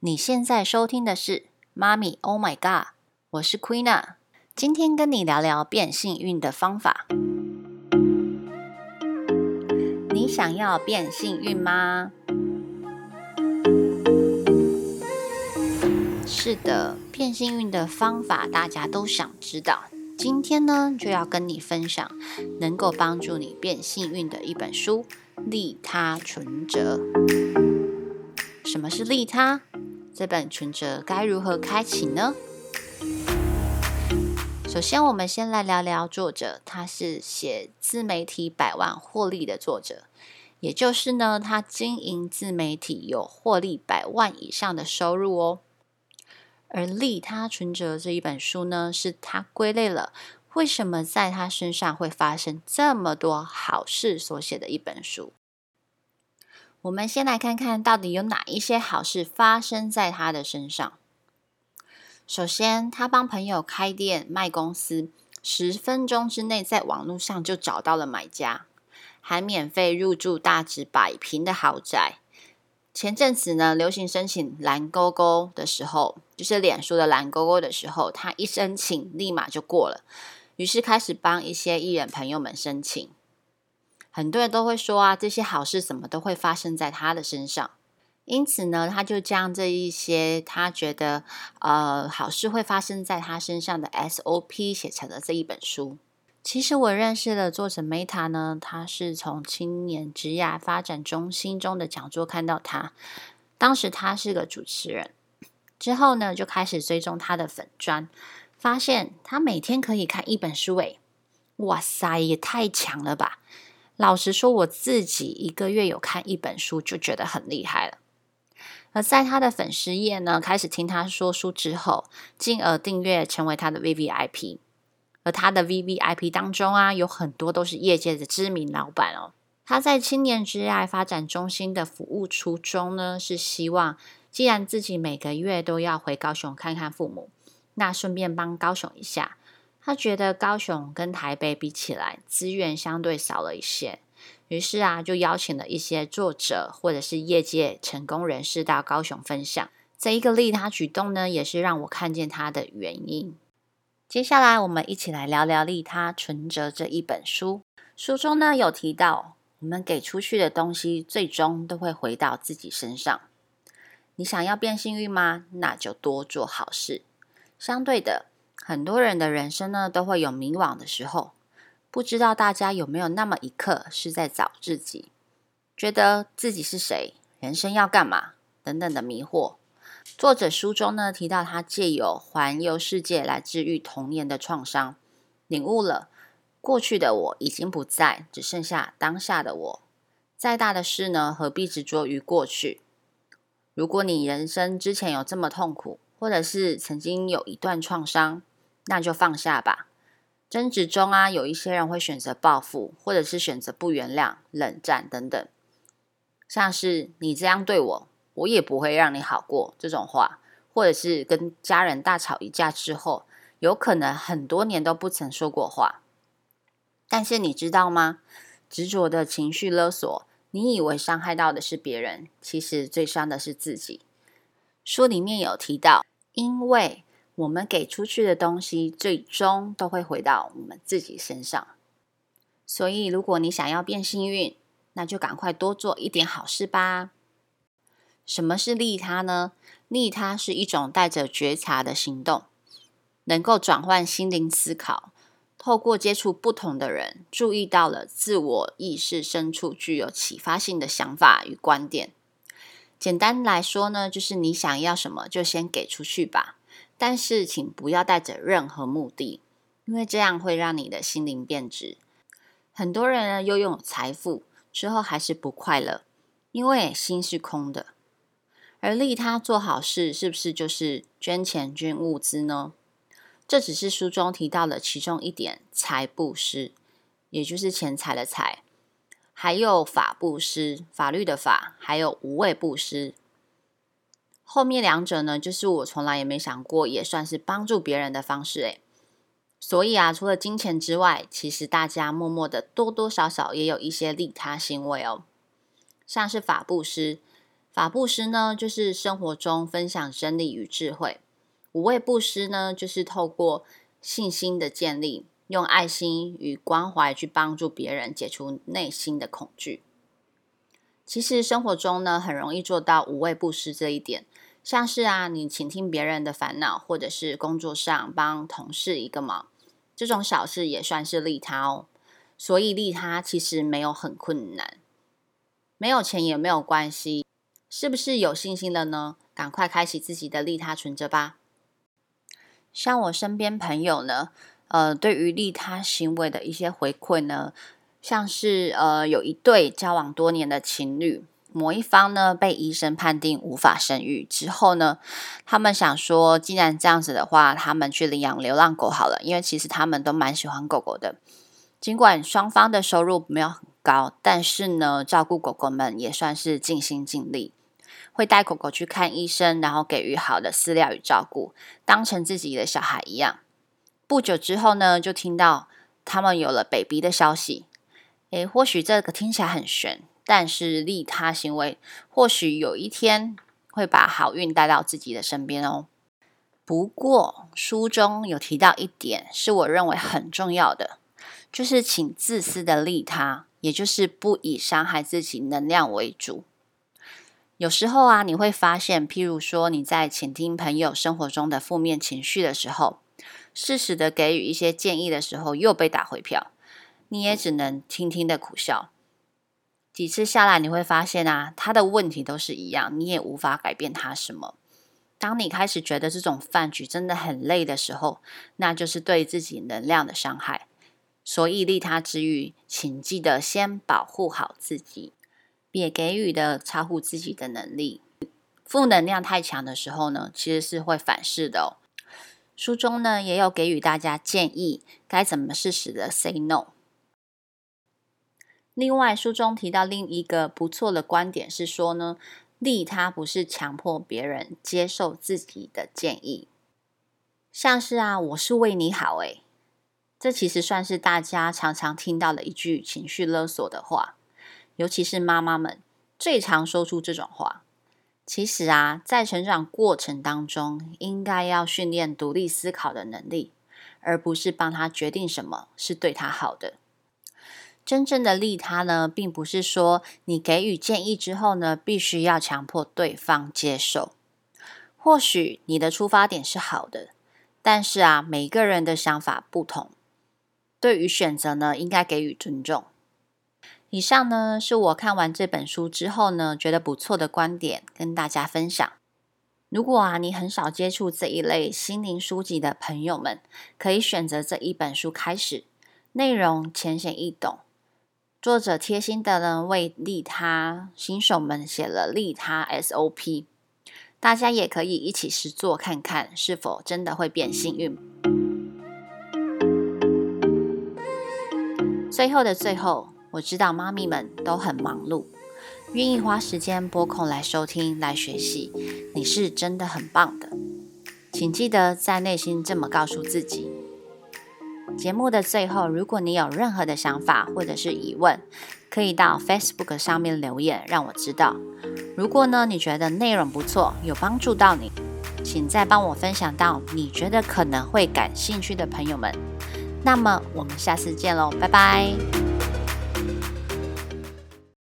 你现在收听的是《妈咪 Oh My God》，我是 Queena，今天跟你聊聊变幸运的方法。你想要变幸运吗？是的，变幸运的方法大家都想知道。今天呢，就要跟你分享能够帮助你变幸运的一本书《利他存折》。什么是利他？这本存折该如何开启呢？首先，我们先来聊聊作者，他是写自媒体百万获利的作者，也就是呢，他经营自媒体有获利百万以上的收入哦。而《利他存折》这一本书呢，是他归类了为什么在他身上会发生这么多好事所写的一本书。我们先来看看到底有哪一些好事发生在他的身上。首先，他帮朋友开店卖公司，十分钟之内在网络上就找到了买家，还免费入住大直百平的豪宅。前阵子呢，流行申请蓝勾勾的时候，就是脸书的蓝勾勾的时候，他一申请立马就过了，于是开始帮一些艺人朋友们申请。很多人都会说啊，这些好事怎么都会发生在他的身上。因此呢，他就将这一些他觉得呃好事会发生在他身上的 SOP 写成了这一本书。其实我认识的作者 Meta 呢，他是从青年职涯发展中心中的讲座看到他，当时他是个主持人，之后呢就开始追踪他的粉专，发现他每天可以看一本书，诶，哇塞，也太强了吧！老实说，我自己一个月有看一本书，就觉得很厉害了。而在他的粉丝页呢，开始听他说书之后，进而订阅成为他的 VVIP。而他的 VVIP 当中啊，有很多都是业界的知名老板哦。他在青年之爱发展中心的服务初衷呢，是希望既然自己每个月都要回高雄看看父母，那顺便帮高雄一下。他觉得高雄跟台北比起来，资源相对少了一些，于是啊，就邀请了一些作者或者是业界成功人士到高雄分享。这一个利他举动呢，也是让我看见他的原因。接下来，我们一起来聊聊《利他存折》这一本书。书中呢有提到，我们给出去的东西，最终都会回到自己身上。你想要变幸运吗？那就多做好事。相对的。很多人的人生呢，都会有迷惘的时候。不知道大家有没有那么一刻是在找自己，觉得自己是谁，人生要干嘛等等的迷惑。作者书中呢提到，他借由环游世界来治愈童年的创伤，领悟了过去的我已经不在，只剩下当下的我。再大的事呢，何必执着于过去？如果你人生之前有这么痛苦，或者是曾经有一段创伤，那就放下吧。争执中啊，有一些人会选择报复，或者是选择不原谅、冷战等等。像是你这样对我，我也不会让你好过这种话，或者是跟家人大吵一架之后，有可能很多年都不曾说过话。但是你知道吗？执着的情绪勒索，你以为伤害到的是别人，其实最伤的是自己。书里面有提到，因为。我们给出去的东西，最终都会回到我们自己身上。所以，如果你想要变幸运，那就赶快多做一点好事吧。什么是利他呢？利他是一种带着觉察的行动，能够转换心灵思考，透过接触不同的人，注意到了自我意识深处具有启发性的想法与观点。简单来说呢，就是你想要什么，就先给出去吧。但是，请不要带着任何目的，因为这样会让你的心灵变质。很多人呢，又拥有财富之后还是不快乐，因为心是空的。而利他做好事，是不是就是捐钱捐物资呢？这只是书中提到的其中一点，财布施，也就是钱财的财，还有法布施，法律的法，还有无畏布施。后面两者呢，就是我从来也没想过，也算是帮助别人的方式诶。所以啊，除了金钱之外，其实大家默默的多多少少也有一些利他行为哦。像是法布施，法布施呢，就是生活中分享真理与智慧；五位布施呢，就是透过信心的建立，用爱心与关怀去帮助别人解除内心的恐惧。其实生活中呢，很容易做到无畏布施这一点。像是啊，你倾听别人的烦恼，或者是工作上帮同事一个忙，这种小事也算是利他哦。所以利他其实没有很困难，没有钱也没有关系。是不是有信心了呢？赶快开启自己的利他存折吧。像我身边朋友呢，呃，对于利他行为的一些回馈呢，像是呃，有一对交往多年的情侣。某一方呢，被医生判定无法生育之后呢，他们想说，既然这样子的话，他们去领养流浪狗好了，因为其实他们都蛮喜欢狗狗的。尽管双方的收入没有很高，但是呢，照顾狗狗们也算是尽心尽力，会带狗狗去看医生，然后给予好的饲料与照顾，当成自己的小孩一样。不久之后呢，就听到他们有了 baby 的消息。诶，或许这个听起来很玄。但是利他行为或许有一天会把好运带到自己的身边哦。不过书中有提到一点，是我认为很重要的，就是请自私的利他，也就是不以伤害自己能量为主。有时候啊，你会发现，譬如说你在倾听朋友生活中的负面情绪的时候，适时的给予一些建议的时候，又被打回票，你也只能听听的苦笑。几次下来，你会发现啊，他的问题都是一样，你也无法改变他什么。当你开始觉得这种饭局真的很累的时候，那就是对自己能量的伤害。所以利他之余，请记得先保护好自己，别给予的超乎自己的能力。负能量太强的时候呢，其实是会反噬的哦。书中呢，也有给予大家建议，该怎么适时的 say no。另外，书中提到另一个不错的观点是说呢，利他不是强迫别人接受自己的建议，像是啊，我是为你好，诶，这其实算是大家常常听到的一句情绪勒索的话，尤其是妈妈们最常说出这种话。其实啊，在成长过程当中，应该要训练独立思考的能力，而不是帮他决定什么是对他好的。真正的利他呢，并不是说你给予建议之后呢，必须要强迫对方接受。或许你的出发点是好的，但是啊，每个人的想法不同，对于选择呢，应该给予尊重。以上呢，是我看完这本书之后呢，觉得不错的观点，跟大家分享。如果啊，你很少接触这一类心灵书籍的朋友们，可以选择这一本书开始，内容浅显易懂。作者贴心的呢，为利他新手们写了利他 SOP，大家也可以一起实做看看，是否真的会变幸运。最后的最后，我知道妈咪们都很忙碌，愿意花时间拨空来收听、来学习，你是真的很棒的。请记得在内心这么告诉自己。节目的最后，如果你有任何的想法或者是疑问，可以到 Facebook 上面留言，让我知道。如果呢，你觉得内容不错，有帮助到你，请再帮我分享到你觉得可能会感兴趣的朋友们。那么我们下次见喽，拜拜。